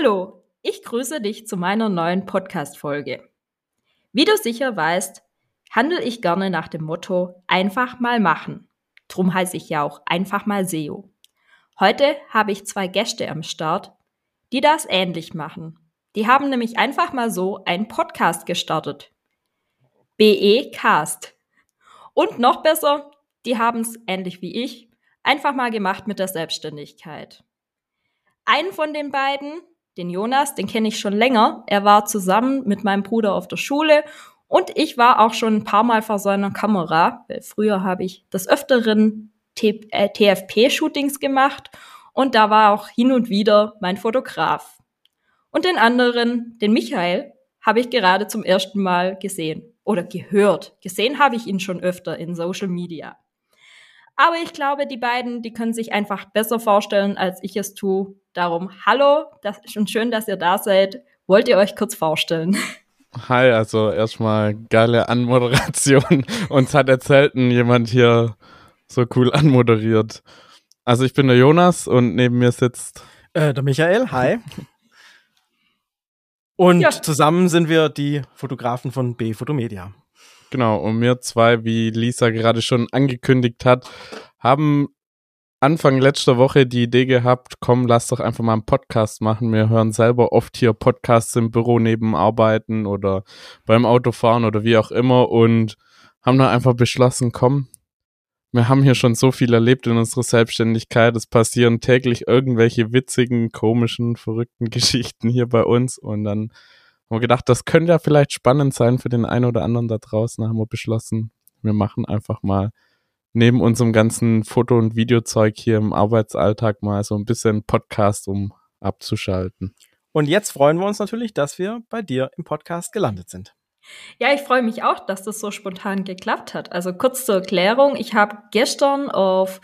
Hallo, ich grüße dich zu meiner neuen Podcast-Folge. Wie du sicher weißt, handle ich gerne nach dem Motto einfach mal machen. Drum heiße ich ja auch einfach mal SEO. Heute habe ich zwei Gäste am Start, die das ähnlich machen. Die haben nämlich einfach mal so einen Podcast gestartet. BE Cast. Und noch besser, die haben es ähnlich wie ich einfach mal gemacht mit der Selbstständigkeit. Einen von den beiden, den Jonas, den kenne ich schon länger. Er war zusammen mit meinem Bruder auf der Schule und ich war auch schon ein paar Mal vor seiner Kamera. Früher habe ich des Öfteren TFP-Shootings äh, gemacht und da war auch hin und wieder mein Fotograf. Und den anderen, den Michael, habe ich gerade zum ersten Mal gesehen oder gehört. Gesehen habe ich ihn schon öfter in Social Media. Aber ich glaube, die beiden, die können sich einfach besser vorstellen, als ich es tue. Darum, hallo, das ist schon schön, dass ihr da seid. Wollt ihr euch kurz vorstellen? Hi, also erstmal geile Anmoderation. Uns hat jetzt selten jemand hier so cool anmoderiert. Also ich bin der Jonas und neben mir sitzt äh, der Michael. Hi. Und ja. zusammen sind wir die Fotografen von B Fotomedia. Genau, und wir zwei, wie Lisa gerade schon angekündigt hat, haben Anfang letzter Woche die Idee gehabt, komm, lass doch einfach mal einen Podcast machen. Wir hören selber oft hier Podcasts im Büro neben Arbeiten oder beim Autofahren oder wie auch immer und haben dann einfach beschlossen, komm, wir haben hier schon so viel erlebt in unserer Selbstständigkeit. Es passieren täglich irgendwelche witzigen, komischen, verrückten Geschichten hier bei uns und dann haben wir gedacht, das könnte ja vielleicht spannend sein für den einen oder anderen da draußen. Da haben wir beschlossen, wir machen einfach mal neben unserem ganzen Foto- und Videozeug hier im Arbeitsalltag mal so ein bisschen Podcast, um abzuschalten. Und jetzt freuen wir uns natürlich, dass wir bei dir im Podcast gelandet sind. Ja, ich freue mich auch, dass das so spontan geklappt hat. Also kurz zur Erklärung, ich habe gestern auf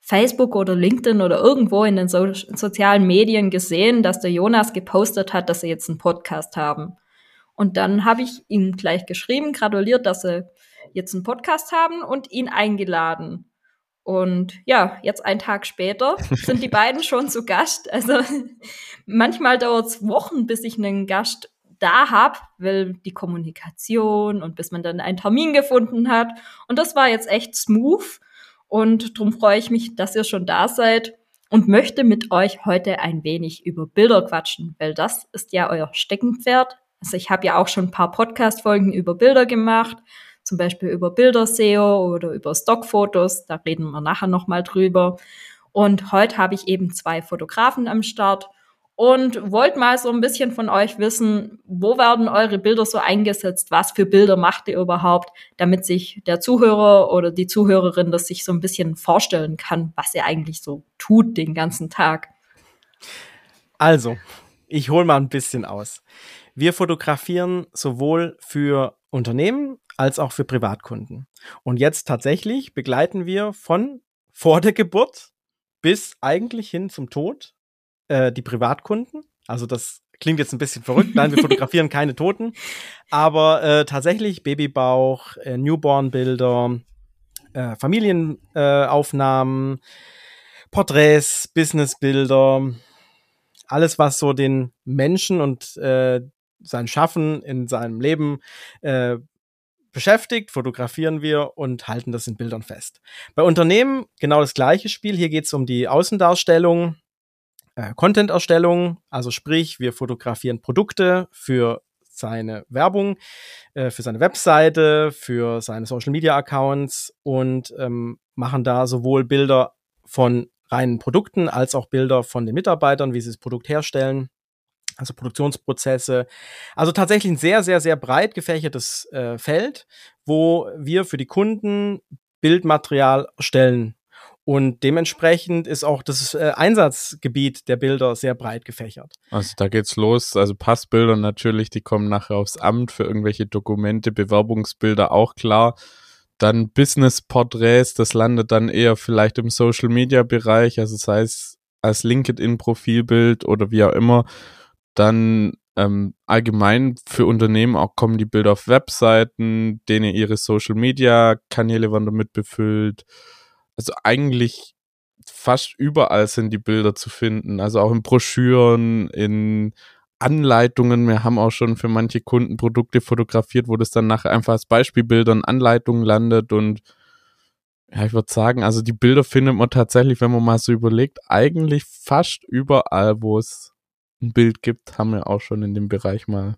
Facebook oder LinkedIn oder irgendwo in den so sozialen Medien gesehen, dass der Jonas gepostet hat, dass sie jetzt einen Podcast haben. Und dann habe ich ihm gleich geschrieben, gratuliert, dass sie jetzt einen Podcast haben und ihn eingeladen. Und ja, jetzt einen Tag später sind die beiden schon zu Gast. Also manchmal dauert es Wochen, bis ich einen Gast da habe, weil die Kommunikation und bis man dann einen Termin gefunden hat. Und das war jetzt echt smooth. Und darum freue ich mich, dass ihr schon da seid und möchte mit euch heute ein wenig über Bilder quatschen, weil das ist ja euer Steckenpferd. Also ich habe ja auch schon ein paar Podcast-Folgen über Bilder gemacht, zum Beispiel über Bilder-SEO oder über Stockfotos. Da reden wir nachher nochmal drüber. Und heute habe ich eben zwei Fotografen am Start und wollt mal so ein bisschen von euch wissen, wo werden eure Bilder so eingesetzt? Was für Bilder macht ihr überhaupt, damit sich der Zuhörer oder die Zuhörerin das sich so ein bisschen vorstellen kann, was ihr eigentlich so tut den ganzen Tag? Also, ich hole mal ein bisschen aus. Wir fotografieren sowohl für Unternehmen als auch für Privatkunden. Und jetzt tatsächlich begleiten wir von vor der Geburt bis eigentlich hin zum Tod äh, die Privatkunden. Also das klingt jetzt ein bisschen verrückt. Nein, wir fotografieren keine Toten. Aber äh, tatsächlich Babybauch, äh, Newborn-Bilder, äh, Familienaufnahmen, Porträts, Businessbilder, alles, was so den Menschen und äh, sein Schaffen in seinem Leben äh, beschäftigt, fotografieren wir und halten das in Bildern fest. Bei Unternehmen genau das gleiche Spiel. Hier geht es um die Außendarstellung äh, Content-Erstellung, also sprich, wir fotografieren Produkte für seine Werbung, äh, für seine Webseite, für seine Social-Media-Accounts und ähm, machen da sowohl Bilder von reinen Produkten als auch Bilder von den Mitarbeitern, wie sie das Produkt herstellen, also Produktionsprozesse. Also tatsächlich ein sehr, sehr, sehr breit gefächertes äh, Feld, wo wir für die Kunden Bildmaterial erstellen Und dementsprechend ist auch das äh, Einsatzgebiet der Bilder sehr breit gefächert. Also da geht's los. Also Passbilder natürlich, die kommen nachher aufs Amt für irgendwelche Dokumente, Bewerbungsbilder auch klar. Dann Business-Porträts, das landet dann eher vielleicht im Social-Media-Bereich, also sei es als LinkedIn-Profilbild oder wie auch immer. Dann ähm, allgemein für Unternehmen auch kommen die Bilder auf Webseiten, denen ihre Social-Media-Kanäle werden damit befüllt. Also eigentlich fast überall sind die Bilder zu finden. Also auch in Broschüren, in Anleitungen. Wir haben auch schon für manche Kunden Produkte fotografiert, wo das dann nachher einfach als Beispielbilder in Anleitungen landet und ja, ich würde sagen, also die Bilder findet man tatsächlich, wenn man mal so überlegt, eigentlich fast überall, wo es ein Bild gibt, haben wir auch schon in dem Bereich mal.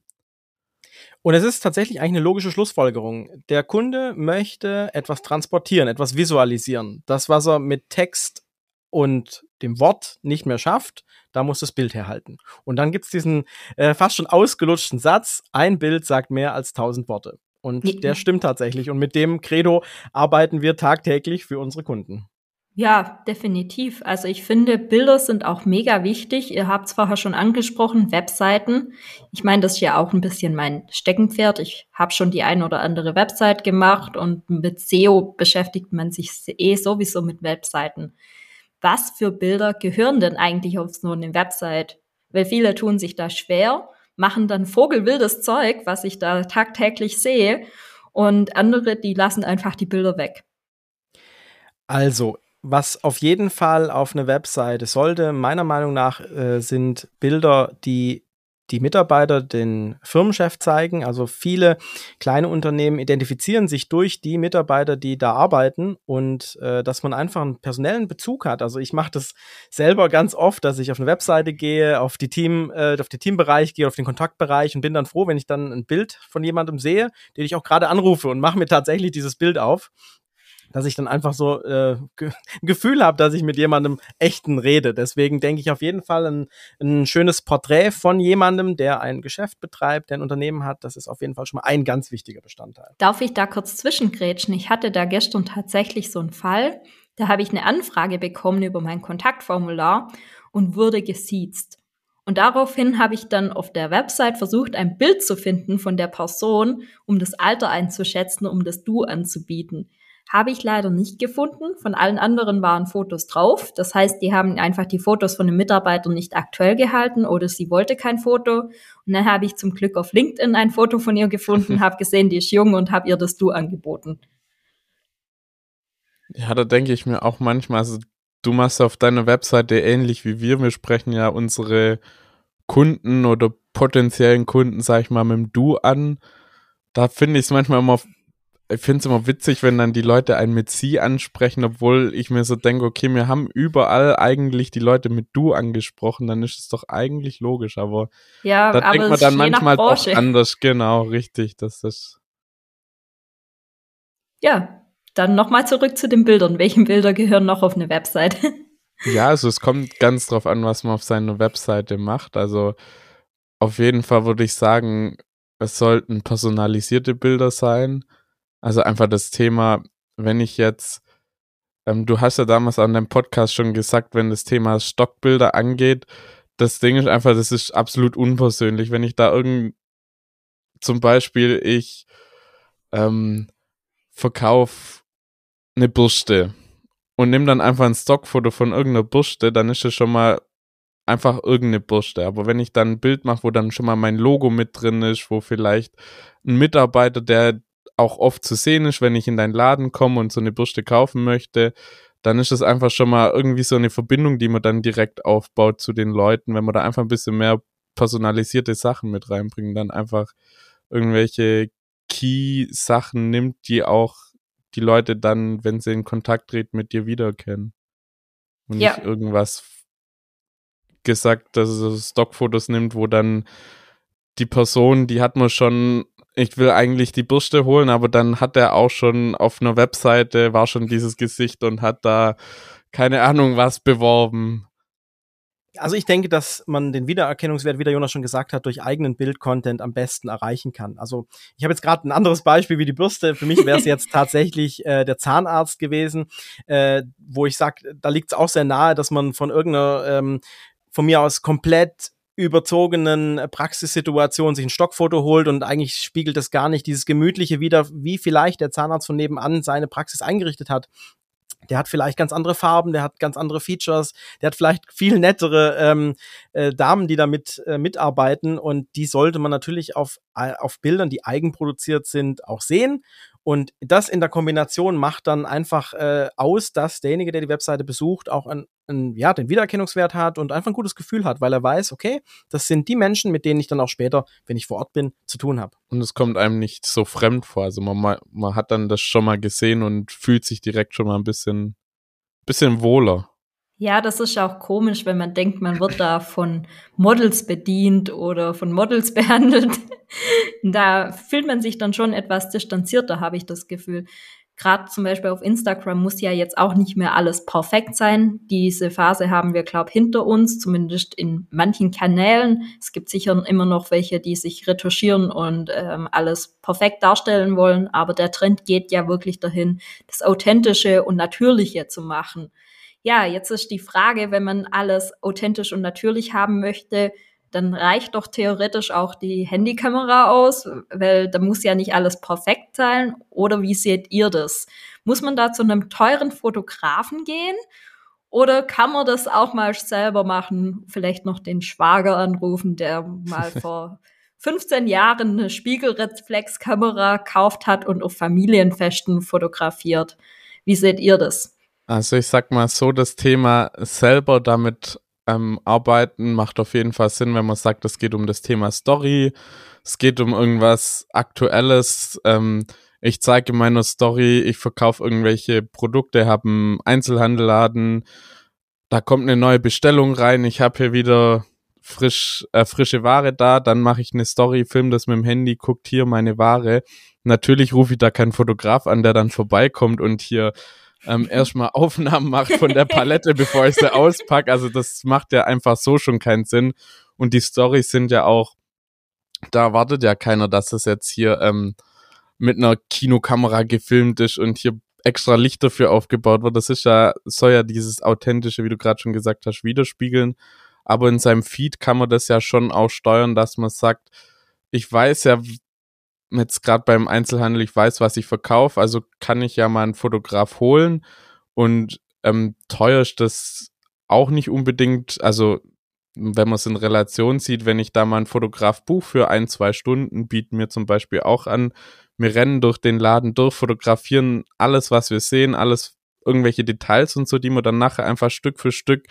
Und es ist tatsächlich eigentlich eine logische Schlussfolgerung. Der Kunde möchte etwas transportieren, etwas visualisieren. Das, was er mit Text und dem Wort nicht mehr schafft, da muss das Bild herhalten. Und dann gibt's diesen äh, fast schon ausgelutschten Satz, ein Bild sagt mehr als tausend Worte. Und der stimmt tatsächlich. Und mit dem Credo arbeiten wir tagtäglich für unsere Kunden. Ja, definitiv. Also ich finde, Bilder sind auch mega wichtig. Ihr habt es vorher schon angesprochen, Webseiten. Ich meine, das ist ja auch ein bisschen mein Steckenpferd. Ich habe schon die ein oder andere Website gemacht und mit SEO beschäftigt man sich eh sowieso mit Webseiten. Was für Bilder gehören denn eigentlich auf so eine Website? Weil viele tun sich da schwer, machen dann vogelwildes Zeug, was ich da tagtäglich sehe, und andere, die lassen einfach die Bilder weg. Also, was auf jeden Fall auf eine Webseite sollte, meiner Meinung nach, äh, sind Bilder, die die Mitarbeiter den Firmenchef zeigen. Also viele kleine Unternehmen identifizieren sich durch die Mitarbeiter, die da arbeiten und äh, dass man einfach einen personellen Bezug hat. Also ich mache das selber ganz oft, dass ich auf eine Webseite gehe, auf die Team, äh, auf den Teambereich gehe, auf den Kontaktbereich und bin dann froh, wenn ich dann ein Bild von jemandem sehe, den ich auch gerade anrufe und mache mir tatsächlich dieses Bild auf dass ich dann einfach so äh, ein Gefühl habe, dass ich mit jemandem echten rede. Deswegen denke ich auf jeden Fall ein, ein schönes Porträt von jemandem, der ein Geschäft betreibt, der ein Unternehmen hat. Das ist auf jeden Fall schon mal ein ganz wichtiger Bestandteil. Darf ich da kurz zwischengrätschen? Ich hatte da gestern tatsächlich so einen Fall. Da habe ich eine Anfrage bekommen über mein Kontaktformular und wurde gesiezt. Und daraufhin habe ich dann auf der Website versucht, ein Bild zu finden von der Person, um das Alter einzuschätzen, um das Du anzubieten. Habe ich leider nicht gefunden. Von allen anderen waren Fotos drauf. Das heißt, die haben einfach die Fotos von den Mitarbeitern nicht aktuell gehalten oder sie wollte kein Foto. Und dann habe ich zum Glück auf LinkedIn ein Foto von ihr gefunden, habe gesehen, die ist jung und habe ihr das Du angeboten. Ja, da denke ich mir auch manchmal, also du machst auf deiner Webseite ähnlich wie wir. Wir sprechen ja unsere Kunden oder potenziellen Kunden, sag ich mal, mit dem Du an. Da finde ich es manchmal immer ich finde es immer witzig, wenn dann die Leute einen mit sie ansprechen, obwohl ich mir so denke, okay, wir haben überall eigentlich die Leute mit du angesprochen, dann ist es doch eigentlich logisch, aber ja, da aber denkt man dann manchmal doch anders, genau, richtig, das ist. Ja, dann nochmal zurück zu den Bildern. Welche Bilder gehören noch auf eine Webseite? Ja, also es kommt ganz drauf an, was man auf seiner Webseite macht. Also auf jeden Fall würde ich sagen, es sollten personalisierte Bilder sein. Also einfach das Thema, wenn ich jetzt, ähm, du hast ja damals an deinem Podcast schon gesagt, wenn das Thema Stockbilder angeht, das Ding ist einfach, das ist absolut unpersönlich. Wenn ich da irgend, zum Beispiel, ich ähm, verkauf eine Bürste und nimm dann einfach ein Stockfoto von irgendeiner Bürste, dann ist es schon mal einfach irgendeine Bürste. Aber wenn ich dann ein Bild mache, wo dann schon mal mein Logo mit drin ist, wo vielleicht ein Mitarbeiter, der auch oft zu sehen ist, wenn ich in deinen Laden komme und so eine Bürste kaufen möchte, dann ist das einfach schon mal irgendwie so eine Verbindung, die man dann direkt aufbaut zu den Leuten, wenn man da einfach ein bisschen mehr personalisierte Sachen mit reinbringt, dann einfach irgendwelche Key-Sachen nimmt, die auch die Leute dann, wenn sie in Kontakt treten, mit dir wiedererkennen. Und ja. nicht irgendwas gesagt, dass es Stockfotos nimmt, wo dann die Person, die hat man schon ich will eigentlich die Bürste holen, aber dann hat er auch schon auf einer Webseite, war schon dieses Gesicht und hat da keine Ahnung was beworben. Also ich denke, dass man den Wiedererkennungswert, wie der Jonas schon gesagt hat, durch eigenen Bildcontent am besten erreichen kann. Also ich habe jetzt gerade ein anderes Beispiel wie die Bürste. Für mich wäre es jetzt tatsächlich äh, der Zahnarzt gewesen, äh, wo ich sage, da liegt es auch sehr nahe, dass man von irgendeiner ähm, von mir aus komplett überzogenen Praxissituation sich ein Stockfoto holt und eigentlich spiegelt das gar nicht dieses Gemütliche wieder, wie vielleicht der Zahnarzt von nebenan seine Praxis eingerichtet hat der hat vielleicht ganz andere Farben, der hat ganz andere Features, der hat vielleicht viel nettere ähm, äh, Damen, die damit äh, mitarbeiten und die sollte man natürlich auf, äh, auf Bildern, die eigenproduziert sind, auch sehen. Und das in der Kombination macht dann einfach äh, aus, dass derjenige, der die Webseite besucht, auch ein, ein, ja, den Wiedererkennungswert hat und einfach ein gutes Gefühl hat, weil er weiß, okay, das sind die Menschen, mit denen ich dann auch später, wenn ich vor Ort bin, zu tun habe. Und es kommt einem nicht so fremd vor. Also man, man hat dann das schon mal gesehen und fühlt sich direkt schon mal ein bisschen, bisschen wohler. Ja, das ist auch komisch, wenn man denkt, man wird da von Models bedient oder von Models behandelt. da fühlt man sich dann schon etwas distanzierter, habe ich das Gefühl. Gerade zum Beispiel auf Instagram muss ja jetzt auch nicht mehr alles perfekt sein. Diese Phase haben wir, glaube hinter uns, zumindest in manchen Kanälen. Es gibt sicher immer noch welche, die sich retuschieren und ähm, alles perfekt darstellen wollen. Aber der Trend geht ja wirklich dahin, das Authentische und Natürliche zu machen ja, jetzt ist die Frage, wenn man alles authentisch und natürlich haben möchte, dann reicht doch theoretisch auch die Handykamera aus, weil da muss ja nicht alles perfekt sein. Oder wie seht ihr das? Muss man da zu einem teuren Fotografen gehen? Oder kann man das auch mal selber machen? Vielleicht noch den Schwager anrufen, der mal vor 15 Jahren eine Spiegelreflexkamera gekauft hat und auf Familienfesten fotografiert. Wie seht ihr das? Also ich sag mal so, das Thema selber damit ähm, arbeiten macht auf jeden Fall Sinn, wenn man sagt, es geht um das Thema Story, es geht um irgendwas Aktuelles. Ähm, ich zeige in meiner Story, ich verkaufe irgendwelche Produkte, habe einen Einzelhandelladen, da kommt eine neue Bestellung rein, ich habe hier wieder frisch, äh, frische Ware da, dann mache ich eine Story, film das mit dem Handy, guckt hier meine Ware. Natürlich rufe ich da keinen Fotograf an, der dann vorbeikommt und hier ähm, erstmal Aufnahmen macht von der Palette, bevor ich sie auspacke. Also das macht ja einfach so schon keinen Sinn. Und die Storys sind ja auch, da wartet ja keiner, dass das jetzt hier ähm, mit einer Kinokamera gefilmt ist und hier extra Licht dafür aufgebaut wird. Das ist ja, soll ja dieses authentische, wie du gerade schon gesagt hast, widerspiegeln. Aber in seinem Feed kann man das ja schon auch steuern, dass man sagt, ich weiß ja, jetzt gerade beim Einzelhandel, ich weiß, was ich verkaufe, also kann ich ja mal einen Fotograf holen und ähm, teuer ist das auch nicht unbedingt, also wenn man es in Relation sieht, wenn ich da mal einen Fotograf buche für ein, zwei Stunden, bieten mir zum Beispiel auch an, wir rennen durch den Laden durch, fotografieren alles, was wir sehen, alles, irgendwelche Details und so, die man dann nachher einfach Stück für Stück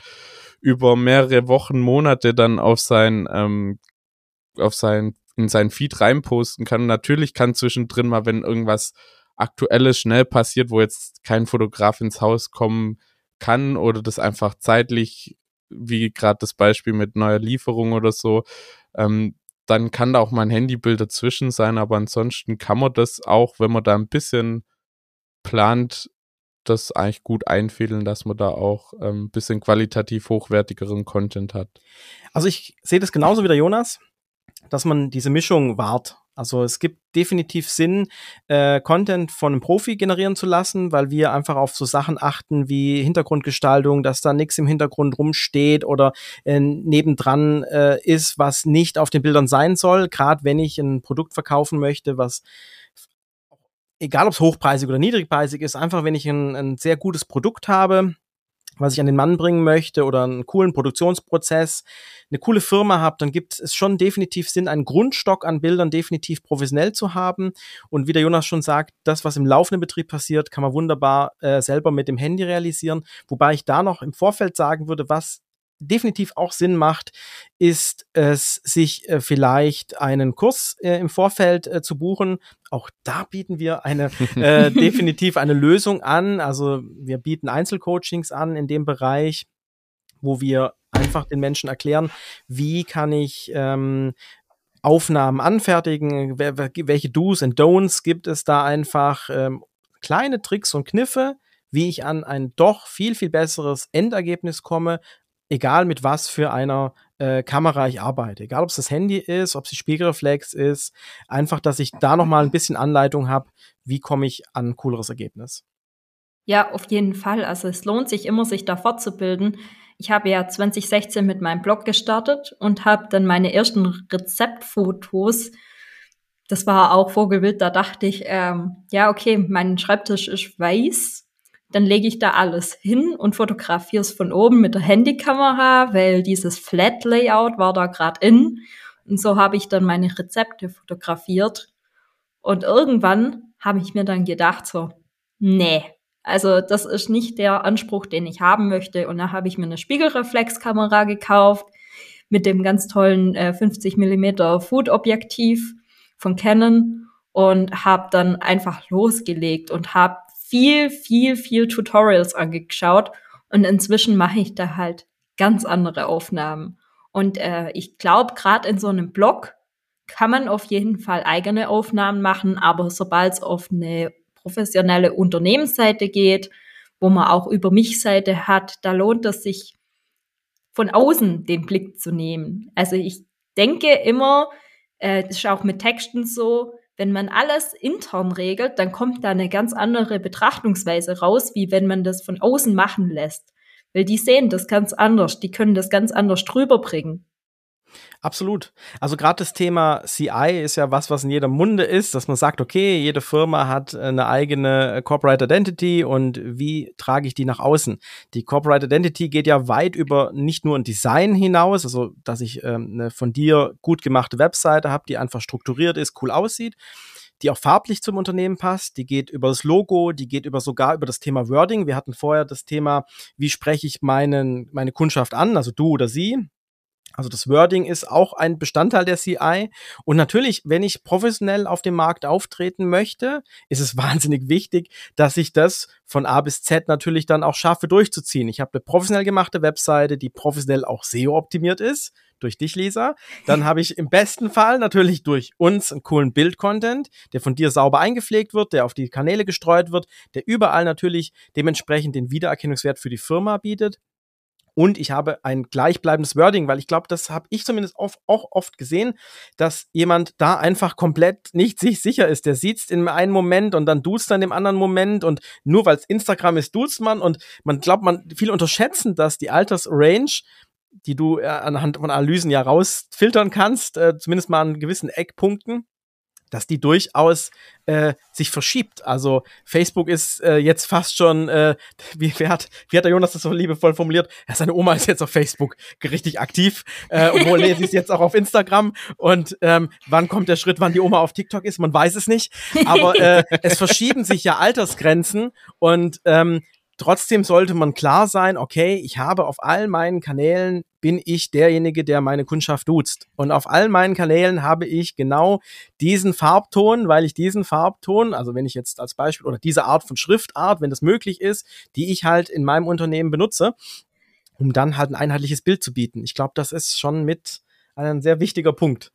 über mehrere Wochen, Monate dann auf sein, ähm, auf sein in seinen Feed reinposten kann. Natürlich kann zwischendrin mal, wenn irgendwas Aktuelles schnell passiert, wo jetzt kein Fotograf ins Haus kommen kann oder das einfach zeitlich, wie gerade das Beispiel mit neuer Lieferung oder so, ähm, dann kann da auch mal ein Handybild dazwischen sein, aber ansonsten kann man das auch, wenn man da ein bisschen plant, das eigentlich gut einfädeln, dass man da auch ein ähm, bisschen qualitativ hochwertigeren Content hat. Also ich sehe das genauso wie der Jonas dass man diese Mischung wahrt. Also es gibt definitiv Sinn, äh, Content von einem Profi generieren zu lassen, weil wir einfach auf so Sachen achten wie Hintergrundgestaltung, dass da nichts im Hintergrund rumsteht oder äh, nebendran äh, ist, was nicht auf den Bildern sein soll. Gerade wenn ich ein Produkt verkaufen möchte, was egal ob es hochpreisig oder niedrigpreisig ist, einfach wenn ich ein, ein sehr gutes Produkt habe, was ich an den Mann bringen möchte oder einen coolen Produktionsprozess, eine coole Firma habe, dann gibt es schon definitiv Sinn, einen Grundstock an Bildern definitiv professionell zu haben. Und wie der Jonas schon sagt, das, was im laufenden Betrieb passiert, kann man wunderbar äh, selber mit dem Handy realisieren. Wobei ich da noch im Vorfeld sagen würde, was definitiv auch Sinn macht, ist es, sich äh, vielleicht einen Kurs äh, im Vorfeld äh, zu buchen. Auch da bieten wir eine äh, definitiv eine Lösung an. Also wir bieten Einzelcoachings an in dem Bereich, wo wir einfach den Menschen erklären, wie kann ich ähm, Aufnahmen anfertigen, welche Do's und Don'ts gibt es da einfach, ähm, kleine Tricks und Kniffe, wie ich an ein doch viel, viel besseres Endergebnis komme, egal mit was für einer äh, Kamera ich arbeite. Egal, ob es das Handy ist, ob es die Spiegelreflex ist. Einfach, dass ich da noch mal ein bisschen Anleitung habe, wie komme ich an ein cooleres Ergebnis. Ja, auf jeden Fall. Also es lohnt sich immer, sich da fortzubilden. Ich habe ja 2016 mit meinem Blog gestartet und habe dann meine ersten Rezeptfotos. Das war auch Vogelwild. Da dachte ich, ähm, ja, okay, mein Schreibtisch ist weiß dann lege ich da alles hin und fotografiere es von oben mit der Handykamera, weil dieses Flat Layout war da gerade in. Und so habe ich dann meine Rezepte fotografiert. Und irgendwann habe ich mir dann gedacht, so, nee, also das ist nicht der Anspruch, den ich haben möchte. Und da habe ich mir eine Spiegelreflexkamera gekauft mit dem ganz tollen äh, 50 Millimeter Food-Objektiv von Canon und habe dann einfach losgelegt und habe viel, viel, viel Tutorials angeschaut und inzwischen mache ich da halt ganz andere Aufnahmen. Und äh, ich glaube, gerade in so einem Blog kann man auf jeden Fall eigene Aufnahmen machen, aber sobald es auf eine professionelle Unternehmensseite geht, wo man auch über mich Seite hat, da lohnt es sich von außen den Blick zu nehmen. Also ich denke immer, äh, das ist auch mit Texten so, wenn man alles intern regelt, dann kommt da eine ganz andere Betrachtungsweise raus, wie wenn man das von außen machen lässt. Weil die sehen das ganz anders, die können das ganz anders drüber bringen. Absolut. Also gerade das Thema CI ist ja was, was in jedem Munde ist, dass man sagt, okay, jede Firma hat eine eigene Corporate Identity und wie trage ich die nach außen? Die Corporate Identity geht ja weit über nicht nur ein Design hinaus, also dass ich ähm, eine von dir gut gemachte Webseite habe, die einfach strukturiert ist, cool aussieht, die auch farblich zum Unternehmen passt, die geht über das Logo, die geht über sogar über das Thema Wording. Wir hatten vorher das Thema, wie spreche ich meinen, meine Kundschaft an, also du oder sie. Also das Wording ist auch ein Bestandteil der CI. Und natürlich, wenn ich professionell auf dem Markt auftreten möchte, ist es wahnsinnig wichtig, dass ich das von A bis Z natürlich dann auch schaffe durchzuziehen. Ich habe eine professionell gemachte Webseite, die professionell auch SEO-optimiert ist durch dich, Lisa. Dann habe ich im besten Fall natürlich durch uns einen coolen Bild-Content, der von dir sauber eingepflegt wird, der auf die Kanäle gestreut wird, der überall natürlich dementsprechend den Wiedererkennungswert für die Firma bietet. Und ich habe ein gleichbleibendes Wording, weil ich glaube, das habe ich zumindest oft, auch oft gesehen, dass jemand da einfach komplett nicht sich sicher ist. Der sieht's in einem Moment und dann duzt dann im anderen Moment und nur weil es Instagram ist, duzt man und man glaubt, man viel unterschätzen, dass die Altersrange die du äh, anhand von Analysen ja rausfiltern kannst, äh, zumindest mal an gewissen Eckpunkten, dass die durchaus äh, sich verschiebt. Also Facebook ist äh, jetzt fast schon, äh, wie, wie, hat, wie hat der Jonas das so liebevoll formuliert? Ja, seine Oma ist jetzt auf Facebook richtig aktiv, äh, obwohl sie ist jetzt auch auf Instagram. Und ähm, wann kommt der Schritt, wann die Oma auf TikTok ist? Man weiß es nicht. Aber äh, es verschieben sich ja Altersgrenzen und ähm, Trotzdem sollte man klar sein, okay, ich habe auf allen meinen Kanälen bin ich derjenige, der meine Kundschaft duzt. Und auf allen meinen Kanälen habe ich genau diesen Farbton, weil ich diesen Farbton, also wenn ich jetzt als Beispiel oder diese Art von Schriftart, wenn das möglich ist, die ich halt in meinem Unternehmen benutze, um dann halt ein einheitliches Bild zu bieten. Ich glaube, das ist schon mit ein sehr wichtiger Punkt.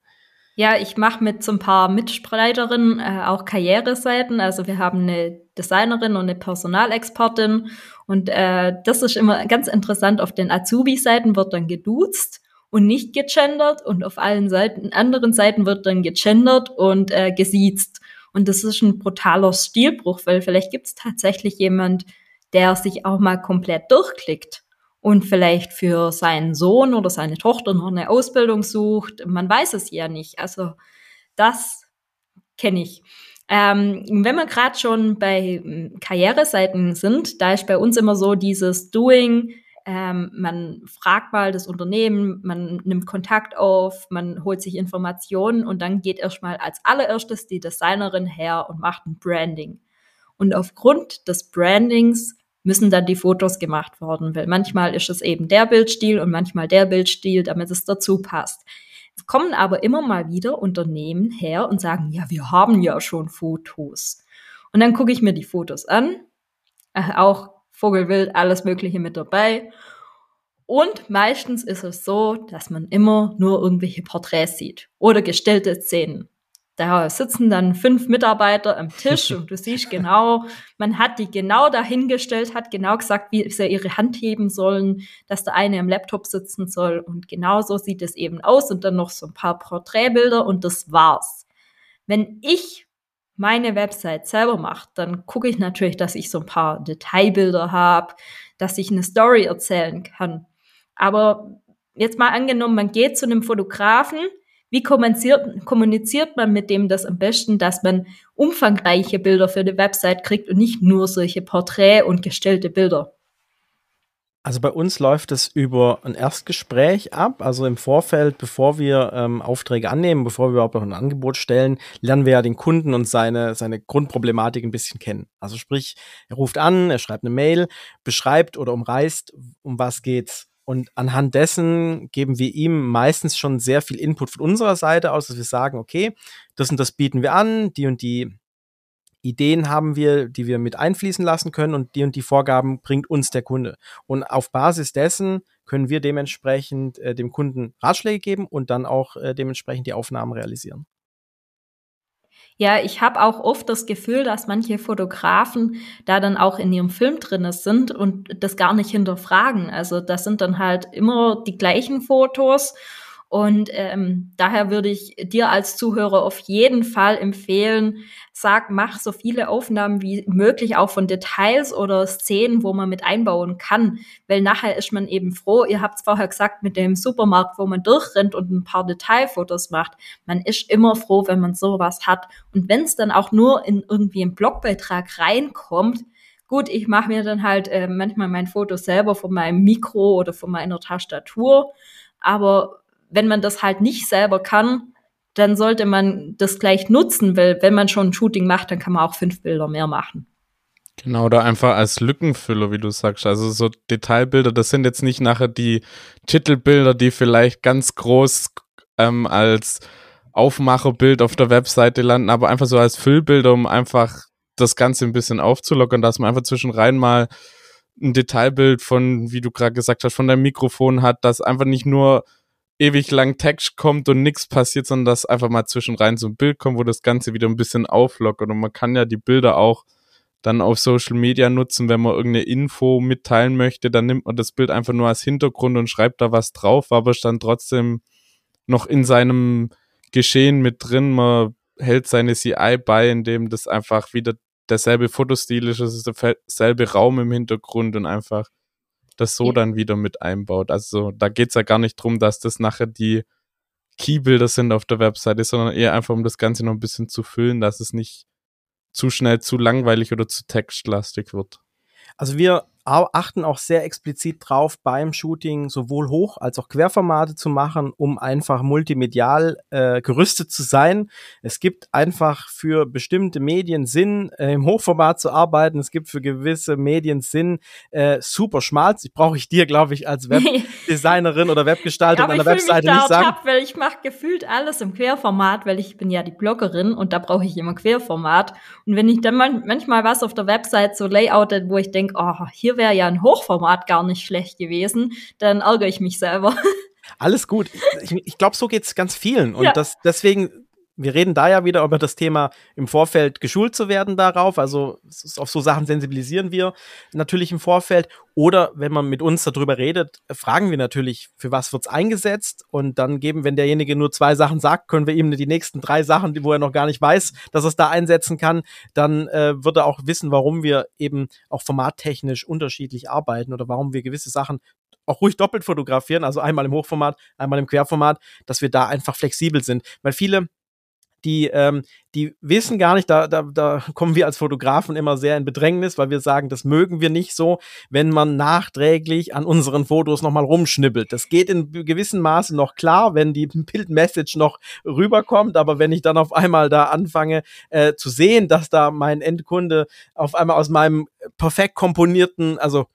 Ja, ich mache mit so ein paar Mitstreiterinnen äh, auch Karriereseiten. Also wir haben eine Designerin und eine Personalexpertin. Und äh, das ist immer ganz interessant. Auf den Azubi-Seiten wird dann geduzt und nicht gegendert. Und auf allen Seiten, anderen Seiten wird dann gegendert und äh, gesiezt. Und das ist ein brutaler Stilbruch, weil vielleicht gibt es tatsächlich jemand, der sich auch mal komplett durchklickt und vielleicht für seinen Sohn oder seine Tochter noch eine Ausbildung sucht. Man weiß es ja nicht. Also das kenne ich. Ähm, wenn wir gerade schon bei hm, Karriereseiten sind, da ist bei uns immer so dieses Doing, ähm, man fragt mal das Unternehmen, man nimmt Kontakt auf, man holt sich Informationen und dann geht erstmal als allererstes die Designerin her und macht ein Branding. Und aufgrund des Brandings müssen dann die Fotos gemacht worden, weil manchmal ist es eben der Bildstil und manchmal der Bildstil, damit es dazu passt. Es kommen aber immer mal wieder Unternehmen her und sagen, ja, wir haben ja schon Fotos. Und dann gucke ich mir die Fotos an, äh, auch Vogelwild, alles Mögliche mit dabei. Und meistens ist es so, dass man immer nur irgendwelche Porträts sieht oder gestellte Szenen. Da sitzen dann fünf Mitarbeiter am Tisch und du siehst genau, man hat die genau dahingestellt, hat genau gesagt, wie sie ihre Hand heben sollen, dass der eine am Laptop sitzen soll und genau so sieht es eben aus und dann noch so ein paar Porträtbilder und das war's. Wenn ich meine Website selber mache, dann gucke ich natürlich, dass ich so ein paar Detailbilder habe, dass ich eine Story erzählen kann. Aber jetzt mal angenommen, man geht zu einem Fotografen, wie kommuniziert, kommuniziert man mit dem das am besten, dass man umfangreiche Bilder für die Website kriegt und nicht nur solche Porträt- und gestellte Bilder? Also bei uns läuft es über ein Erstgespräch ab. Also im Vorfeld, bevor wir ähm, Aufträge annehmen, bevor wir überhaupt noch ein Angebot stellen, lernen wir ja den Kunden und seine, seine Grundproblematik ein bisschen kennen. Also sprich, er ruft an, er schreibt eine Mail, beschreibt oder umreißt, um was geht's. Und anhand dessen geben wir ihm meistens schon sehr viel Input von unserer Seite aus, dass wir sagen, okay, das und das bieten wir an, die und die Ideen haben wir, die wir mit einfließen lassen können und die und die Vorgaben bringt uns der Kunde. Und auf Basis dessen können wir dementsprechend äh, dem Kunden Ratschläge geben und dann auch äh, dementsprechend die Aufnahmen realisieren. Ja, ich habe auch oft das Gefühl, dass manche Fotografen da dann auch in ihrem Film drinne sind und das gar nicht hinterfragen. Also das sind dann halt immer die gleichen Fotos und ähm, daher würde ich dir als Zuhörer auf jeden Fall empfehlen, sag, mach so viele Aufnahmen wie möglich, auch von Details oder Szenen, wo man mit einbauen kann. Weil nachher ist man eben froh, ihr habt es vorher gesagt, mit dem Supermarkt, wo man durchrennt und ein paar Detailfotos macht. Man ist immer froh, wenn man sowas hat. Und wenn es dann auch nur in irgendwie einen Blogbeitrag reinkommt, Gut, ich mache mir dann halt äh, manchmal mein Foto selber von meinem Mikro oder von meiner Tastatur, aber wenn man das halt nicht selber kann, dann sollte man das gleich nutzen, weil wenn man schon ein Shooting macht, dann kann man auch fünf Bilder mehr machen. Genau, da einfach als Lückenfüller, wie du sagst. Also so Detailbilder, das sind jetzt nicht nachher die Titelbilder, die vielleicht ganz groß ähm, als Aufmacherbild auf der Webseite landen, aber einfach so als Füllbilder, um einfach das Ganze ein bisschen aufzulockern, dass man einfach zwischenrein mal ein Detailbild von, wie du gerade gesagt hast, von deinem Mikrofon hat, das einfach nicht nur ewig lang Text kommt und nichts passiert, sondern dass einfach mal zwischenrein so ein Bild kommt, wo das Ganze wieder ein bisschen auflockert. Und man kann ja die Bilder auch dann auf Social Media nutzen, wenn man irgendeine Info mitteilen möchte, dann nimmt man das Bild einfach nur als Hintergrund und schreibt da was drauf, aber ist dann trotzdem noch in seinem Geschehen mit drin. Man hält seine CI bei, indem das einfach wieder derselbe Fotostil ist, es ist derselbe Raum im Hintergrund und einfach das so ja. dann wieder mit einbaut. Also da geht's ja gar nicht drum, dass das nachher die Keybilder sind auf der Webseite, sondern eher einfach um das Ganze noch ein bisschen zu füllen, dass es nicht zu schnell zu langweilig oder zu textlastig wird. Also wir achten auch sehr explizit drauf, beim Shooting sowohl Hoch- als auch Querformate zu machen, um einfach multimedial äh, gerüstet zu sein. Es gibt einfach für bestimmte Medien Sinn, äh, im Hochformat zu arbeiten. Es gibt für gewisse Medien Sinn, äh, super schmalz. Ich brauche ich dir, glaube ich, als Webdesignerin oder Webgestalterin an der Webseite nicht sagen. Hab, weil ich mache gefühlt alles im Querformat, weil ich bin ja die Bloggerin und da brauche ich immer Querformat. Und wenn ich dann manchmal was auf der Website so layoutet, wo ich denke, oh, hier wäre ja ein Hochformat gar nicht schlecht gewesen, dann ärgere ich mich selber. Alles gut. Ich, ich glaube, so geht es ganz vielen. Und ja. das, deswegen wir reden da ja wieder über das Thema im Vorfeld geschult zu werden darauf. Also auf so Sachen sensibilisieren wir natürlich im Vorfeld. Oder wenn man mit uns darüber redet, fragen wir natürlich, für was wird's eingesetzt? Und dann geben, wenn derjenige nur zwei Sachen sagt, können wir ihm die nächsten drei Sachen, wo er noch gar nicht weiß, dass er es da einsetzen kann, dann äh, wird er auch wissen, warum wir eben auch formattechnisch unterschiedlich arbeiten oder warum wir gewisse Sachen auch ruhig doppelt fotografieren, also einmal im Hochformat, einmal im Querformat, dass wir da einfach flexibel sind. Weil viele die, ähm, die wissen gar nicht, da, da, da kommen wir als Fotografen immer sehr in Bedrängnis, weil wir sagen, das mögen wir nicht so, wenn man nachträglich an unseren Fotos nochmal rumschnibbelt. Das geht in gewissem Maße noch klar, wenn die Bildmessage noch rüberkommt, aber wenn ich dann auf einmal da anfange äh, zu sehen, dass da mein Endkunde auf einmal aus meinem perfekt komponierten, also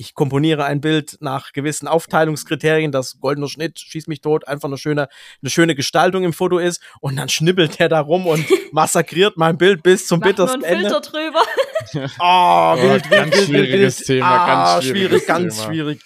ich komponiere ein Bild nach gewissen Aufteilungskriterien, das goldener Schnitt, schießt mich tot, einfach eine schöne, eine schöne Gestaltung im Foto ist und dann schnibbelt der da rum und massakriert mein Bild bis zum Mach bittersten nur einen Ende. Filter drüber. oh, wild, oh, ganz wild, schwieriges wild, Thema, ah, ganz schwierig, ganz Thema. schwierig.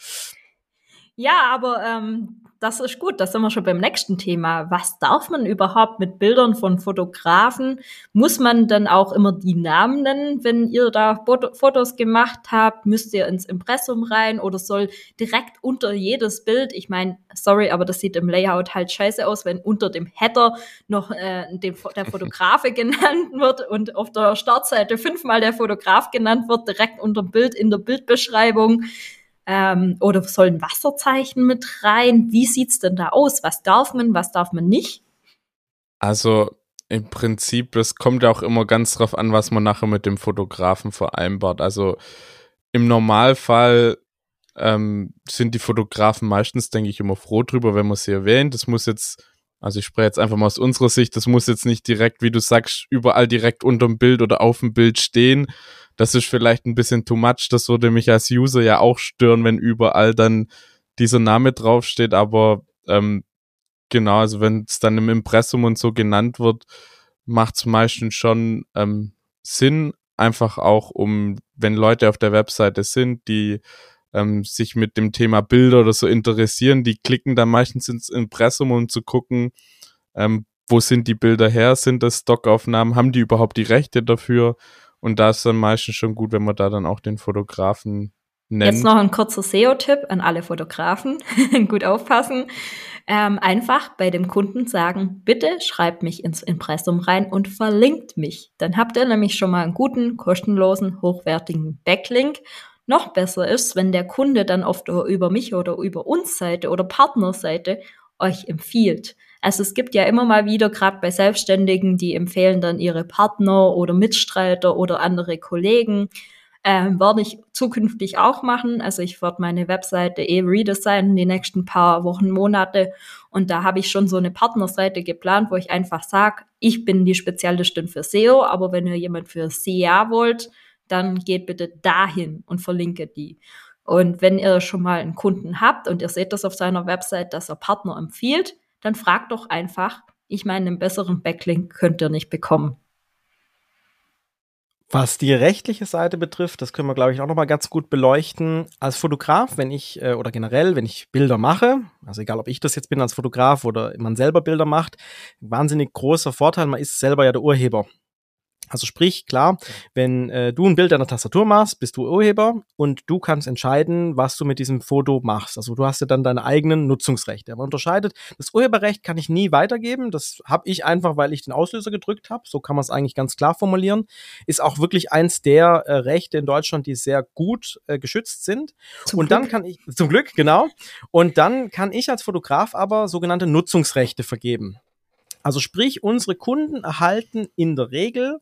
Ja, aber ähm, das ist gut. Da sind wir schon beim nächsten Thema. Was darf man überhaupt mit Bildern von Fotografen? Muss man dann auch immer die Namen nennen, wenn ihr da Fotos gemacht habt? Müsst ihr ins Impressum rein oder soll direkt unter jedes Bild, ich meine, sorry, aber das sieht im Layout halt scheiße aus, wenn unter dem Header noch äh, den, der Fotografe genannt wird und auf der Startseite fünfmal der Fotograf genannt wird, direkt unter dem Bild in der Bildbeschreibung. Ähm, oder sollen Wasserzeichen mit rein? Wie sieht's denn da aus? Was darf man, was darf man nicht? Also im Prinzip, es kommt ja auch immer ganz drauf an, was man nachher mit dem Fotografen vereinbart. Also im Normalfall ähm, sind die Fotografen meistens, denke ich, immer froh drüber, wenn man sie erwähnt. Das muss jetzt, also ich spreche jetzt einfach mal aus unserer Sicht, das muss jetzt nicht direkt, wie du sagst, überall direkt unterm Bild oder auf dem Bild stehen, das ist vielleicht ein bisschen too much. Das würde mich als User ja auch stören, wenn überall dann dieser Name draufsteht. Aber ähm, genau, also wenn es dann im Impressum und so genannt wird, macht es meistens schon ähm, Sinn, einfach auch um, wenn Leute auf der Webseite sind, die ähm, sich mit dem Thema Bilder oder so interessieren, die klicken dann meistens ins Impressum, um zu gucken, ähm, wo sind die Bilder her, sind das Stockaufnahmen, haben die überhaupt die Rechte dafür und da ist dann meistens schon gut, wenn man da dann auch den Fotografen nennt. Jetzt noch ein kurzer SEO-Tipp an alle Fotografen. gut aufpassen. Ähm, einfach bei dem Kunden sagen, bitte schreibt mich ins Impressum rein und verlinkt mich. Dann habt ihr nämlich schon mal einen guten, kostenlosen, hochwertigen Backlink. Noch besser ist, wenn der Kunde dann oft über mich oder über uns Seite oder Partnerseite euch empfiehlt. Also es gibt ja immer mal wieder, gerade bei Selbstständigen, die empfehlen dann ihre Partner oder Mitstreiter oder andere Kollegen. Ähm, werde ich zukünftig auch machen. Also ich werde meine Webseite eh redesignen die nächsten paar Wochen, Monate. Und da habe ich schon so eine Partnerseite geplant, wo ich einfach sage, ich bin die Spezialistin für SEO, aber wenn ihr jemand für SEA wollt, dann geht bitte dahin und verlinke die. Und wenn ihr schon mal einen Kunden habt und ihr seht das auf seiner Website, dass er Partner empfiehlt, dann fragt doch einfach. Ich meine, einen besseren Backlink könnt ihr nicht bekommen. Was die rechtliche Seite betrifft, das können wir, glaube ich, auch nochmal ganz gut beleuchten. Als Fotograf, wenn ich, äh, oder generell, wenn ich Bilder mache, also egal ob ich das jetzt bin als Fotograf oder man selber Bilder macht, wahnsinnig großer Vorteil, man ist selber ja der Urheber. Also sprich, klar, wenn äh, du ein Bild an der Tastatur machst, bist du Urheber und du kannst entscheiden, was du mit diesem Foto machst. Also du hast ja dann deine eigenen Nutzungsrechte. Man unterscheidet, das Urheberrecht kann ich nie weitergeben. Das habe ich einfach, weil ich den Auslöser gedrückt habe. So kann man es eigentlich ganz klar formulieren. Ist auch wirklich eins der äh, Rechte in Deutschland, die sehr gut äh, geschützt sind. Zum und Glück. dann kann ich, zum Glück, genau. Und dann kann ich als Fotograf aber sogenannte Nutzungsrechte vergeben. Also sprich, unsere Kunden erhalten in der Regel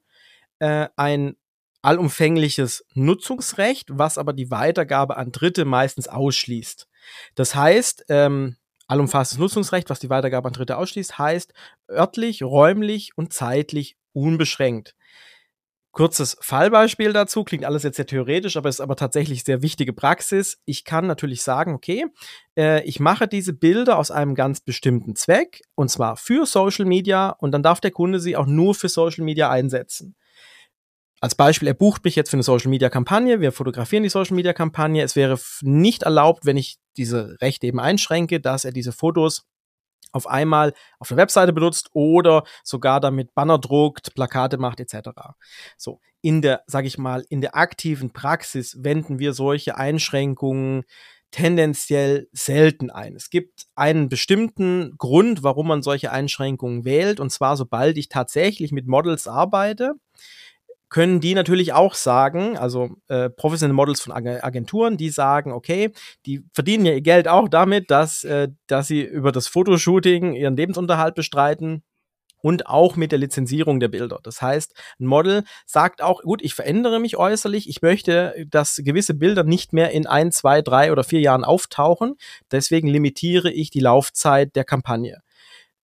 äh, ein allumfängliches Nutzungsrecht, was aber die Weitergabe an Dritte meistens ausschließt. Das heißt, ähm, allumfassendes Nutzungsrecht, was die Weitergabe an Dritte ausschließt, heißt örtlich, räumlich und zeitlich unbeschränkt. Kurzes Fallbeispiel dazu, klingt alles jetzt sehr theoretisch, aber ist aber tatsächlich sehr wichtige Praxis. Ich kann natürlich sagen, okay, äh, ich mache diese Bilder aus einem ganz bestimmten Zweck, und zwar für Social Media, und dann darf der Kunde sie auch nur für Social Media einsetzen als Beispiel, er bucht mich jetzt für eine Social Media Kampagne, wir fotografieren die Social Media Kampagne. Es wäre nicht erlaubt, wenn ich diese Rechte eben einschränke, dass er diese Fotos auf einmal auf der Webseite benutzt oder sogar damit Banner druckt, Plakate macht etc. So, in der, sag ich mal, in der aktiven Praxis wenden wir solche Einschränkungen tendenziell selten ein. Es gibt einen bestimmten Grund, warum man solche Einschränkungen wählt, und zwar sobald ich tatsächlich mit Models arbeite, können die natürlich auch sagen, also äh, professionelle Models von Agenturen, die sagen, okay, die verdienen ja ihr Geld auch damit, dass, äh, dass sie über das Fotoshooting ihren Lebensunterhalt bestreiten und auch mit der Lizenzierung der Bilder. Das heißt, ein Model sagt auch, gut, ich verändere mich äußerlich, ich möchte, dass gewisse Bilder nicht mehr in ein, zwei, drei oder vier Jahren auftauchen, deswegen limitiere ich die Laufzeit der Kampagne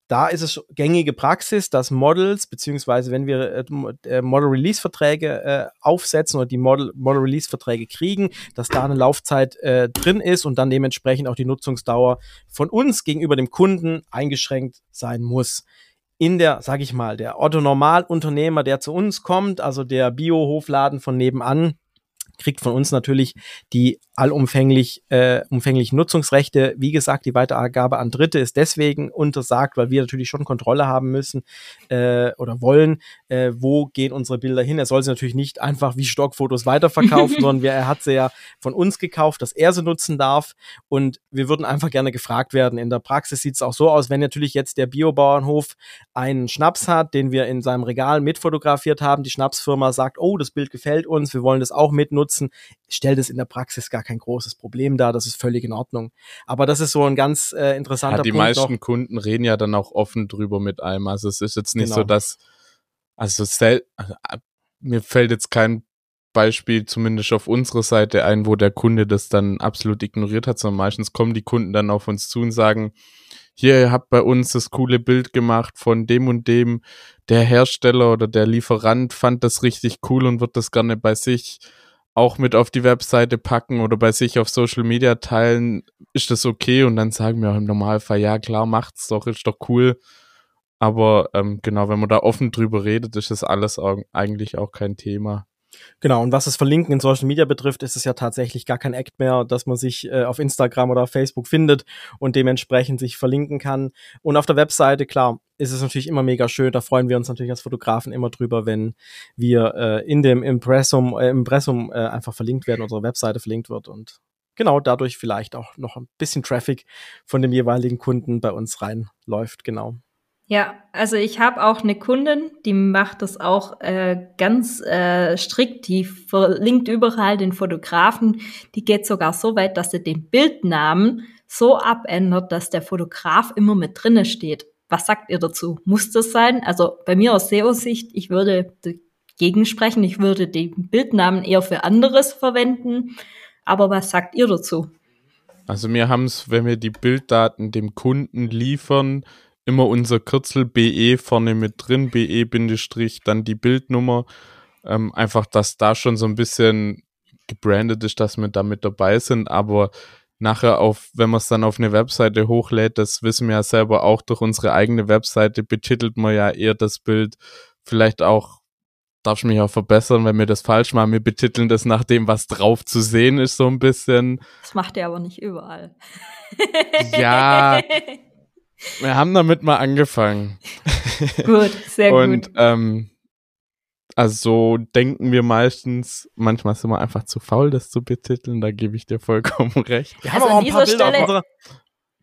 da ist es gängige Praxis, dass Models, beziehungsweise wenn wir äh, äh, Model-Release-Verträge äh, aufsetzen oder die Model-Release-Verträge kriegen, dass da eine Laufzeit äh, drin ist und dann dementsprechend auch die Nutzungsdauer von uns gegenüber dem Kunden eingeschränkt sein muss. In der, sag ich mal, der Otto-Normal-Unternehmer, der zu uns kommt, also der Bio-Hofladen von nebenan, kriegt von uns natürlich die allumfänglich äh, umfänglich Nutzungsrechte. Wie gesagt, die Weitergabe an Dritte ist deswegen untersagt, weil wir natürlich schon Kontrolle haben müssen äh, oder wollen, äh, wo gehen unsere Bilder hin. Er soll sie natürlich nicht einfach wie Stockfotos weiterverkaufen, sondern wir, er hat sie ja von uns gekauft, dass er sie nutzen darf. Und wir würden einfach gerne gefragt werden. In der Praxis sieht es auch so aus, wenn natürlich jetzt der Biobauernhof einen Schnaps hat, den wir in seinem Regal mitfotografiert haben, die Schnapsfirma sagt, oh, das Bild gefällt uns, wir wollen das auch mitnutzen, stellt es in der Praxis gar kein großes Problem dar, das ist völlig in Ordnung. Aber das ist so ein ganz äh, interessanter ja, die Punkt. Die meisten noch. Kunden reden ja dann auch offen drüber mit einem. Also es ist jetzt nicht Genau. so, dass, also, sel also mir fällt jetzt kein Beispiel zumindest auf unserer Seite ein, wo der Kunde das dann absolut ignoriert hat, sondern meistens kommen die Kunden dann auf uns zu und sagen, hier, ihr habt bei uns das coole Bild gemacht von dem und dem, der Hersteller oder der Lieferant fand das richtig cool und wird das gerne bei sich auch mit auf die Webseite packen oder bei sich auf Social Media teilen, ist das okay? Und dann sagen wir auch im Normalfall, ja klar, macht's doch, ist doch cool. Aber ähm, genau, wenn man da offen drüber redet, ist das alles eigentlich auch kein Thema. Genau, und was das Verlinken in Social Media betrifft, ist es ja tatsächlich gar kein Act mehr, dass man sich äh, auf Instagram oder auf Facebook findet und dementsprechend sich verlinken kann. Und auf der Webseite, klar, ist es natürlich immer mega schön. Da freuen wir uns natürlich als Fotografen immer drüber, wenn wir äh, in dem Impressum, äh, Impressum äh, einfach verlinkt werden, unsere Webseite verlinkt wird und genau dadurch vielleicht auch noch ein bisschen Traffic von dem jeweiligen Kunden bei uns reinläuft, genau. Ja, also ich habe auch eine Kundin, die macht das auch äh, ganz äh, strikt. Die verlinkt überall den Fotografen. Die geht sogar so weit, dass sie den Bildnamen so abändert, dass der Fotograf immer mit drinne steht. Was sagt ihr dazu? Muss das sein? Also bei mir aus SEO-Sicht, ich würde dagegen sprechen. Ich würde den Bildnamen eher für anderes verwenden. Aber was sagt ihr dazu? Also wir haben es, wenn wir die Bilddaten dem Kunden liefern, immer unser Kürzel BE vorne mit drin, BE Bindestrich, dann die Bildnummer. Ähm, einfach, dass da schon so ein bisschen gebrandet ist, dass wir da mit dabei sind, aber nachher auf, wenn man es dann auf eine Webseite hochlädt, das wissen wir ja selber auch durch unsere eigene Webseite, betitelt man ja eher das Bild vielleicht auch, darf ich mich auch verbessern, wenn wir das falsch machen, wir betiteln das nach dem, was drauf zu sehen ist, so ein bisschen. Das macht er aber nicht überall. Ja, wir haben damit mal angefangen. gut, sehr Und gut. ähm, also so denken wir meistens, manchmal sind wir einfach zu faul, das zu betiteln, da gebe ich dir vollkommen recht. Wir Also haben auch an ein paar dieser Bilder auf Stelle- unserer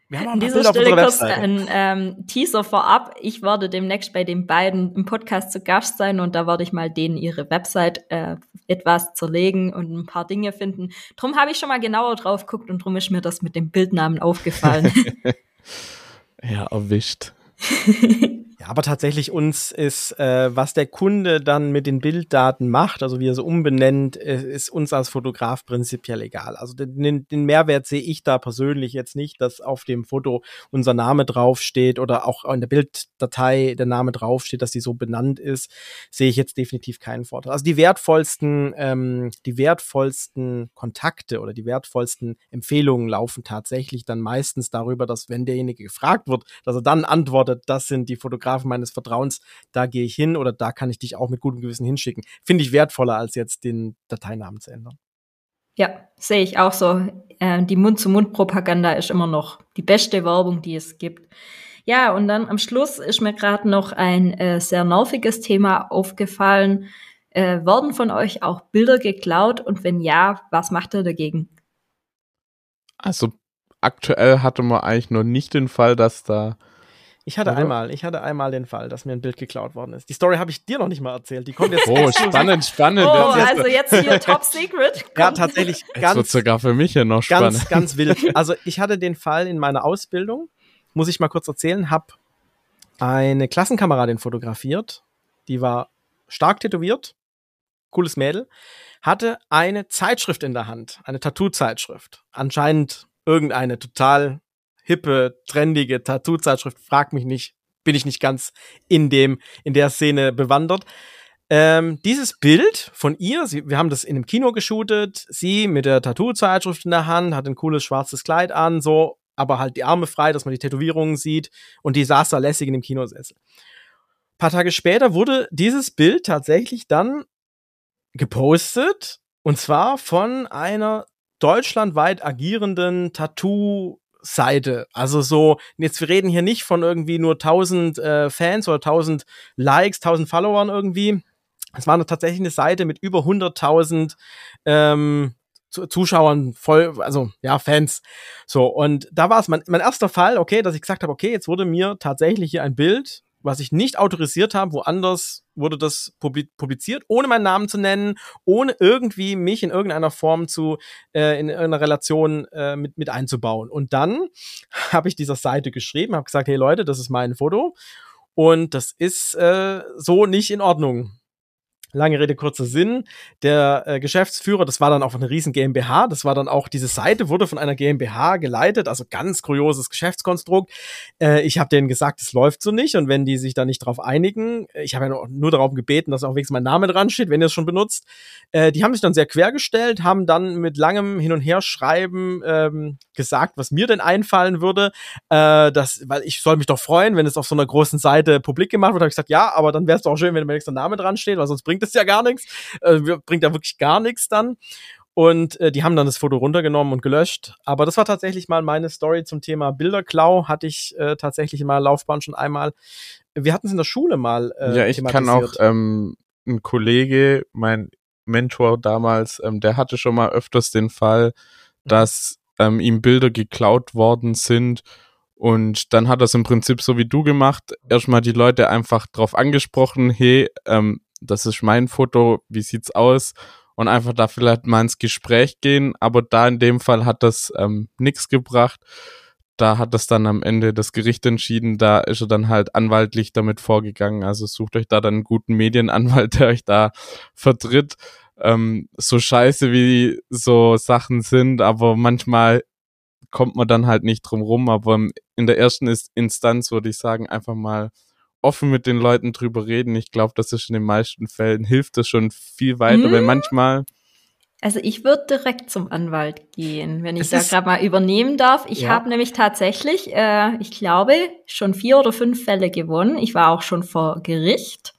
wir haben auch An ein paar dieser Bilder auf Stelle kurz ein ähm, Teaser vorab. Ich werde demnächst bei den beiden im Podcast zu Gast sein und da werde ich mal denen ihre Website äh, etwas zerlegen und ein paar Dinge finden. Drum habe ich schon mal genauer drauf geguckt und drum ist mir das mit dem Bildnamen aufgefallen. Ja, erwischt. Ja, aber tatsächlich uns ist, äh, was der Kunde dann mit den Bilddaten macht, also wie er sie umbenennt, äh, ist uns als Fotograf prinzipiell egal. Also den, den Mehrwert sehe ich da persönlich jetzt nicht, dass auf dem Foto unser Name draufsteht oder auch in der Bilddatei der Name draufsteht, dass die so benannt ist, sehe ich jetzt definitiv keinen Vorteil. Also die wertvollsten, ähm, die wertvollsten Kontakte oder die wertvollsten Empfehlungen laufen tatsächlich dann meistens darüber, dass wenn derjenige gefragt wird, dass er dann antwortet, das sind die Fotografen meines Vertrauens, da gehe ich hin oder da kann ich dich auch mit gutem Gewissen hinschicken. Finde ich wertvoller, als jetzt den Dateinamen zu ändern. ja, sehe ich auch so. Äh, die Mund-zu-Mund-Propaganda ist immer noch die beste Werbung, die es gibt. Ja, und dann am Schluss ist mir gerade noch ein äh, sehr nerviges Thema aufgefallen. Äh, werden von euch auch Bilder geklaut? Und wenn ja, was macht ihr dagegen? Also aktuell hatte man eigentlich noch nicht den Fall, dass da Ich hatte Oder? einmal, ich hatte einmal den Fall, dass mir ein Bild geklaut worden ist. Die Story habe ich dir noch nicht mal erzählt. Die kommt jetzt. Oh, spannend, spannend. Oh, jetzt also jetzt hier Top Secret. Ja, tatsächlich jetzt wird ganz, sogar für mich ja noch spannend. ganz, ganz wild. Also ich hatte den Fall in meiner Ausbildung, muss ich mal kurz erzählen, habe eine Klassenkameradin fotografiert, die war stark tätowiert, cooles Mädel, hatte eine Zeitschrift in der Hand, eine Tattoo-Zeitschrift. Anscheinend irgendeine total hippe, trendige Tattoo-Zeitschrift, frag mich nicht, bin ich nicht ganz in dem, in der Szene bewandert. Ähm, dieses Bild von ihr, sie, wir haben das in einem Kino geshootet, sie mit der Tattoo-Zeitschrift in der Hand, hat ein cooles schwarzes Kleid an, so, aber halt die Arme frei, dass man die Tätowierungen sieht und die saß da lässig in dem Kinosessel. Ein paar Tage später wurde dieses Bild tatsächlich dann gepostet und zwar von einer deutschlandweit agierenden Tattoo Seite. Also so, jetzt wir reden hier nicht von irgendwie nur 1000 äh, Fans oder 1000 Likes, 1000 Followern irgendwie. Es war tatsächlich eine Seite mit über 100.000 ähm, Zuschauern voll, also ja, Fans. So, und da war es mein, mein erster Fall, okay, dass ich gesagt habe, okay, jetzt wurde mir tatsächlich hier ein Bild was ich nicht autorisiert habe, woanders wurde das publiziert, ohne meinen Namen zu nennen, ohne irgendwie mich in irgendeiner Form zu äh, in irgendeiner Relation äh, mit mit einzubauen. Und dann habe ich dieser Seite geschrieben, habe gesagt, hey Leute, das ist mein Foto und das ist äh, so nicht in Ordnung. Lange Rede, kurzer Sinn. Der äh, Geschäftsführer, das war dann auch eine riesen GmbH, das war dann auch, diese Seite wurde von einer GmbH geleitet, also ganz kurioses Geschäftskonstrukt. Äh, ich habe denen gesagt, es läuft so nicht. Und wenn die sich da nicht drauf einigen, äh, ich habe ja nur darauf gebeten, dass auch wenigstens mein Name dran steht, wenn ihr es schon benutzt, äh, die haben sich dann sehr quergestellt, haben dann mit langem Hin- und Herschreiben ähm, gesagt, was mir denn einfallen würde, äh, das, weil ich soll mich doch freuen, wenn es auf so einer großen Seite publik gemacht wird, habe ich gesagt, ja, aber dann wäre es doch auch schön, wenn mein nächster Name dran steht, weil sonst bringt bringt es ja gar nichts, äh, bringt ja wirklich gar nichts dann. Und äh, die haben dann das Foto runtergenommen und gelöscht. Aber das war tatsächlich mal meine Story zum Thema Bilderklau. Hatte ich äh, tatsächlich in meiner Laufbahn schon einmal. Wir hatten es in der Schule mal. Äh, ja, ich kann auch ähm, ein Kollege, mein Mentor damals, ähm, der hatte schon mal öfters den Fall, mhm. dass ähm, ihm Bilder geklaut worden sind. Und dann hat er es im Prinzip so wie du gemacht. Erstmal die Leute einfach drauf angesprochen, hey, ähm, das ist mein Foto, wie sieht's aus? Und einfach da vielleicht mal ins Gespräch gehen. Aber da in dem Fall hat das ähm, nichts gebracht. Da hat das dann am Ende das Gericht entschieden. Da ist er dann halt anwaltlich damit vorgegangen. Also sucht euch da dann einen guten Medienanwalt, der euch da vertritt. Ähm, so scheiße wie so Sachen sind, aber manchmal kommt man dann halt nicht drum rum. Aber in der ersten Instanz würde ich sagen, einfach mal offen mit den Leuten drüber reden. Ich glaube, das ist in den meisten Fällen hilft das schon viel weiter, hm. weil manchmal also ich würde direkt zum Anwalt gehen, wenn ich da gerade mal übernehmen darf. Ich ja. habe nämlich tatsächlich, äh, ich glaube, schon vier oder fünf Fälle gewonnen. Ich war auch schon vor Gericht.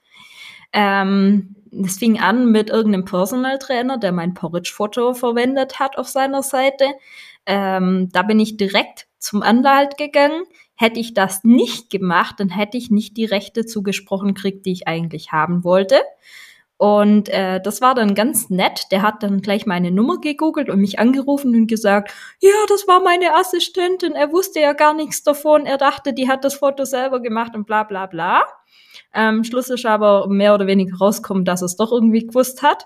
Ähm, das fing an mit irgendeinem Personal Trainer, der mein Porridge-Foto verwendet hat auf seiner Seite. Ähm, da bin ich direkt zum Anwalt gegangen. Hätte ich das nicht gemacht, dann hätte ich nicht die Rechte zugesprochen kriegt, die ich eigentlich haben wollte. Und äh, das war dann ganz nett. Der hat dann gleich meine Nummer gegoogelt und mich angerufen und gesagt, ja, das war meine Assistentin. Er wusste ja gar nichts davon. Er dachte, die hat das Foto selber gemacht und bla bla bla. Ähm, Schluss ist aber mehr oder weniger rauskommen, dass es doch irgendwie gewusst hat.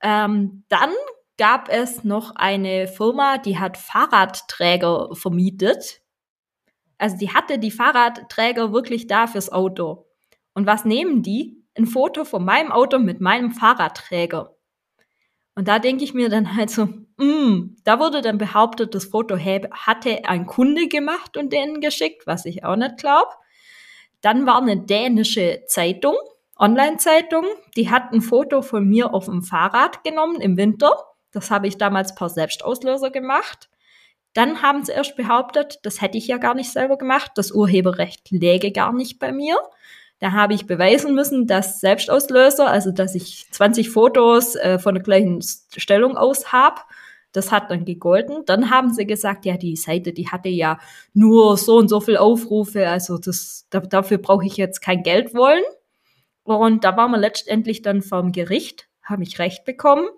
Ähm, dann gab es noch eine Firma, die hat Fahrradträger vermietet also die hatte die Fahrradträger wirklich da fürs Auto. Und was nehmen die? Ein Foto von meinem Auto mit meinem Fahrradträger. Und da denke ich mir dann halt so, mm, da wurde dann behauptet, das Foto hatte ein Kunde gemacht und denen geschickt, was ich auch nicht glaube. Dann war eine dänische Zeitung, Online-Zeitung, die hat ein Foto von mir auf dem Fahrrad genommen im Winter. Das habe ich damals per Selbstauslöser gemacht. Dann haben sie erst behauptet, das hätte ich ja gar nicht selber gemacht, das Urheberrecht läge gar nicht bei mir. Da habe ich beweisen müssen, dass Selbstauslöser, also dass ich 20 Fotos äh, von der gleichen Stellung aus habe, das hat dann gegolten. Dann haben sie gesagt, ja, die Seite, die hatte ja nur so und so viel Aufrufe, also das, da, dafür brauche ich jetzt kein Geld wollen. Und da waren wir letztendlich dann vom Gericht, habe ich recht bekommen.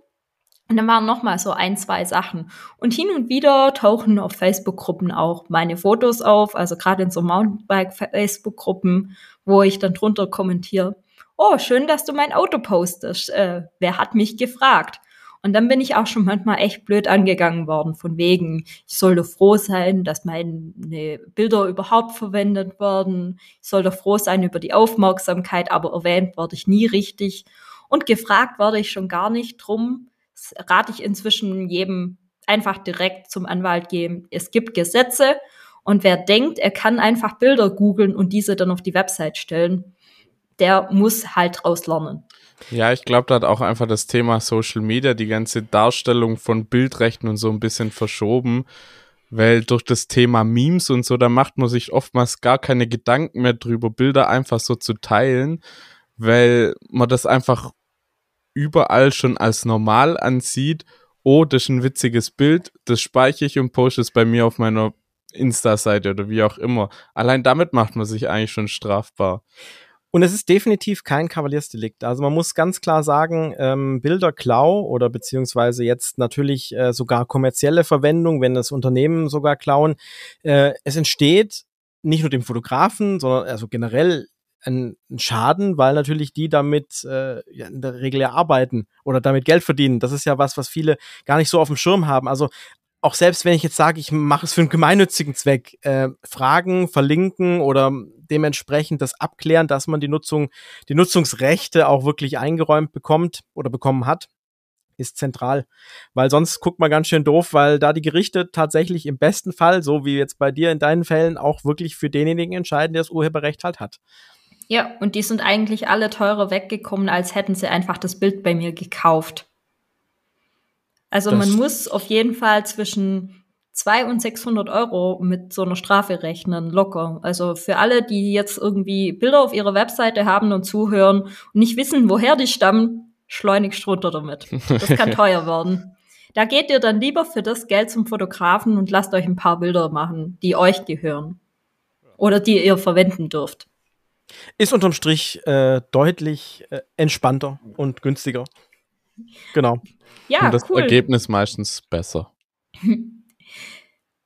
Und dann waren noch mal so ein, zwei Sachen. Und hin und wieder tauchen auf Facebook-Gruppen auch meine Fotos auf, also gerade in so Mountainbike-Facebook-Gruppen, wo ich dann drunter kommentiere, oh, schön, dass du mein Auto postest. Äh, wer hat mich gefragt? Und dann bin ich auch schon manchmal echt blöd angegangen worden, von wegen, ich sollte froh sein, dass meine Bilder überhaupt verwendet werden. Ich sollte froh sein über die Aufmerksamkeit, aber erwähnt werde ich nie richtig. Und gefragt werde ich schon gar nicht drum, rate ich inzwischen jedem einfach direkt zum Anwalt gehen. Es gibt Gesetze und wer denkt, er kann einfach Bilder googeln und diese dann auf die Website stellen, der muss halt draus lernen. Ja, ich glaube, da hat auch einfach das Thema Social Media, die ganze Darstellung von Bildrechten und so ein bisschen verschoben, weil durch das Thema Memes und so, da macht man sich oftmals gar keine Gedanken mehr drüber, Bilder einfach so zu teilen, weil man das einfach überall schon als normal ansieht oh, das ist ein witziges Bild, das speichere ich und poste es bei mir auf meiner Insta-Seite oder wie auch immer. Allein damit macht man sich eigentlich schon strafbar. Und es ist definitiv kein Kavaliersdelikt. Also man muss ganz klar sagen, ähm, Bilderklau oder beziehungsweise jetzt natürlich äh, sogar kommerzielle Verwendung, wenn das Unternehmen sogar klauen, äh, es entsteht nicht nur dem Fotografen, sondern also generell ein, Schaden, weil natürlich die damit äh, ja, in der Regel ja arbeiten oder damit Geld verdienen. Das ist ja was, was viele gar nicht so auf dem Schirm haben. Also auch selbst wenn ich jetzt sage, ich mache es für einen gemeinnützigen Zweck, äh, Fragen verlinken oder dementsprechend das abklären, dass man die Nutzung, die Nutzungsrechte auch wirklich eingeräumt bekommt oder bekommen hat, ist zentral. Weil sonst guckt man ganz schön doof, weil da die Gerichte tatsächlich im besten Fall, so wie jetzt bei dir in deinen Fällen, auch wirklich für denjenigen entscheiden, der das Urheberrecht halt hat. Ja, und die sind eigentlich alle teurer weggekommen, als hätten sie einfach das Bild bei mir gekauft. Also das man muss auf jeden Fall zwischen 200 und 600 Euro mit so einer Strafe rechnen, locker. Also für alle, die jetzt irgendwie Bilder auf ihrer Webseite haben und zuhören und nicht wissen, woher die stammen, schleunigst runter damit. Das kann teuer werden. Da geht ihr dann lieber für das Geld zum Fotografen und lasst euch ein paar Bilder machen, die euch gehören. Oder die ihr verwenden dürft. Ist unterm Strich äh, deutlich äh, entspannter und günstiger. Genau. Ja, und das cool. Ergebnis meistens besser.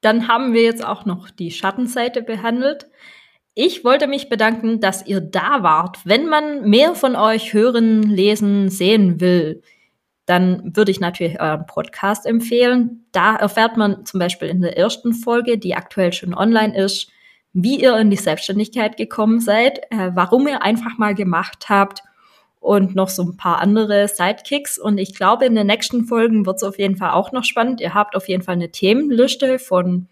Dann haben wir jetzt auch noch die Schattenseite behandelt. Ich wollte mich bedanken, dass ihr da wart. Wenn man mehr von euch hören, lesen, sehen will, dann würde ich natürlich euren Podcast empfehlen. Da erfährt man zum Beispiel in der ersten Folge, die aktuell schon online ist, wie ihr in die Selbstständigkeit gekommen seid, äh, warum ihr einfach mal gemacht habt und noch so ein paar andere Sidekicks. Und ich glaube, in den nächsten Folgen wird es auf jeden Fall auch noch spannend. Ihr habt auf jeden Fall eine Themenliste von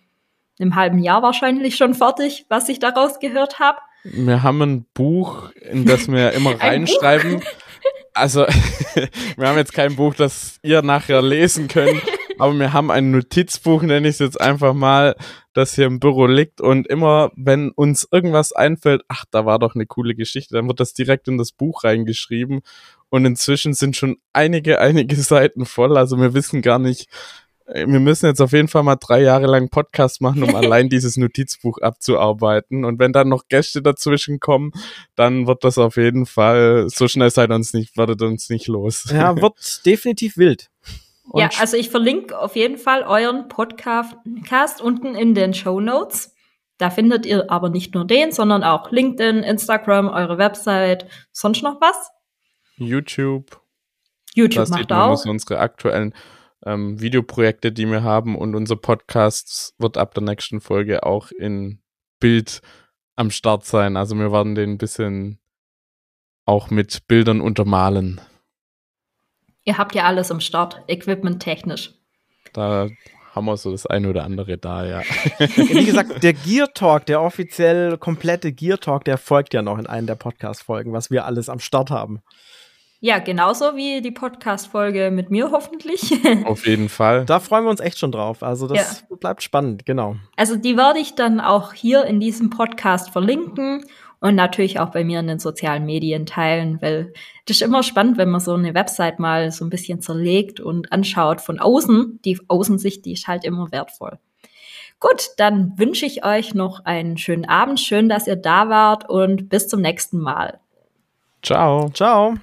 einem halben Jahr wahrscheinlich schon fertig, was ich daraus gehört habe. Wir haben ein Buch, in das wir immer reinschreiben. Also, wir haben jetzt kein Buch, das ihr nachher lesen könnt, aber wir haben ein Notizbuch, nenne ich es jetzt einfach mal, das hier im Büro liegt und immer, wenn uns irgendwas einfällt, ach, da war doch eine coole Geschichte, dann wird das direkt in das Buch reingeschrieben und inzwischen sind schon einige, einige Seiten voll, also wir wissen gar nicht, äh, wir müssen jetzt auf jeden Fall mal drei Jahre lang Podcast machen, um allein dieses Notizbuch abzuarbeiten. Und wenn dann noch Gäste dazwischen kommen, dann wird das auf jeden Fall, so schnell seid uns nicht, werdet uns nicht los. Ja, wird definitiv wild. Und ja, also ich verlinke auf jeden Fall euren Podcast unten in den Show Notes. Da findet ihr aber nicht nur den, sondern auch LinkedIn, Instagram, eure Website, sonst noch was? YouTube. YouTube das macht auch. unsere aktuellen ähm, Videoprojekte, die wir haben und unser Podcast wird ab der nächsten Folge auch in Bild am Start sein. Also wir werden den ein bisschen auch mit Bildern untermalen. Ihr habt ja alles am Start, Equipment technisch. Da haben wir so das eine oder andere da, ja. Wie gesagt, der Gear Talk, der offiziell komplette Gear Talk, der folgt ja noch in einer der Podcast-Folgen, was wir alles am Start haben. Ja, genauso wie die Podcast-Folge mit mir hoffentlich. Auf jeden Fall. Da freuen wir uns echt schon drauf. Also das ja. bleibt spannend, genau. Also die werde ich dann auch hier in diesem Podcast verlinken und natürlich auch bei mir in den sozialen Medien teilen, weil das ist immer spannend, wenn man so eine Website mal so ein bisschen zerlegt und anschaut von außen. Die Außensicht, die ist halt immer wertvoll. Gut, dann wünsche ich euch noch einen schönen Abend. Schön, dass ihr da wart und bis zum nächsten Mal. Ciao. Ciao.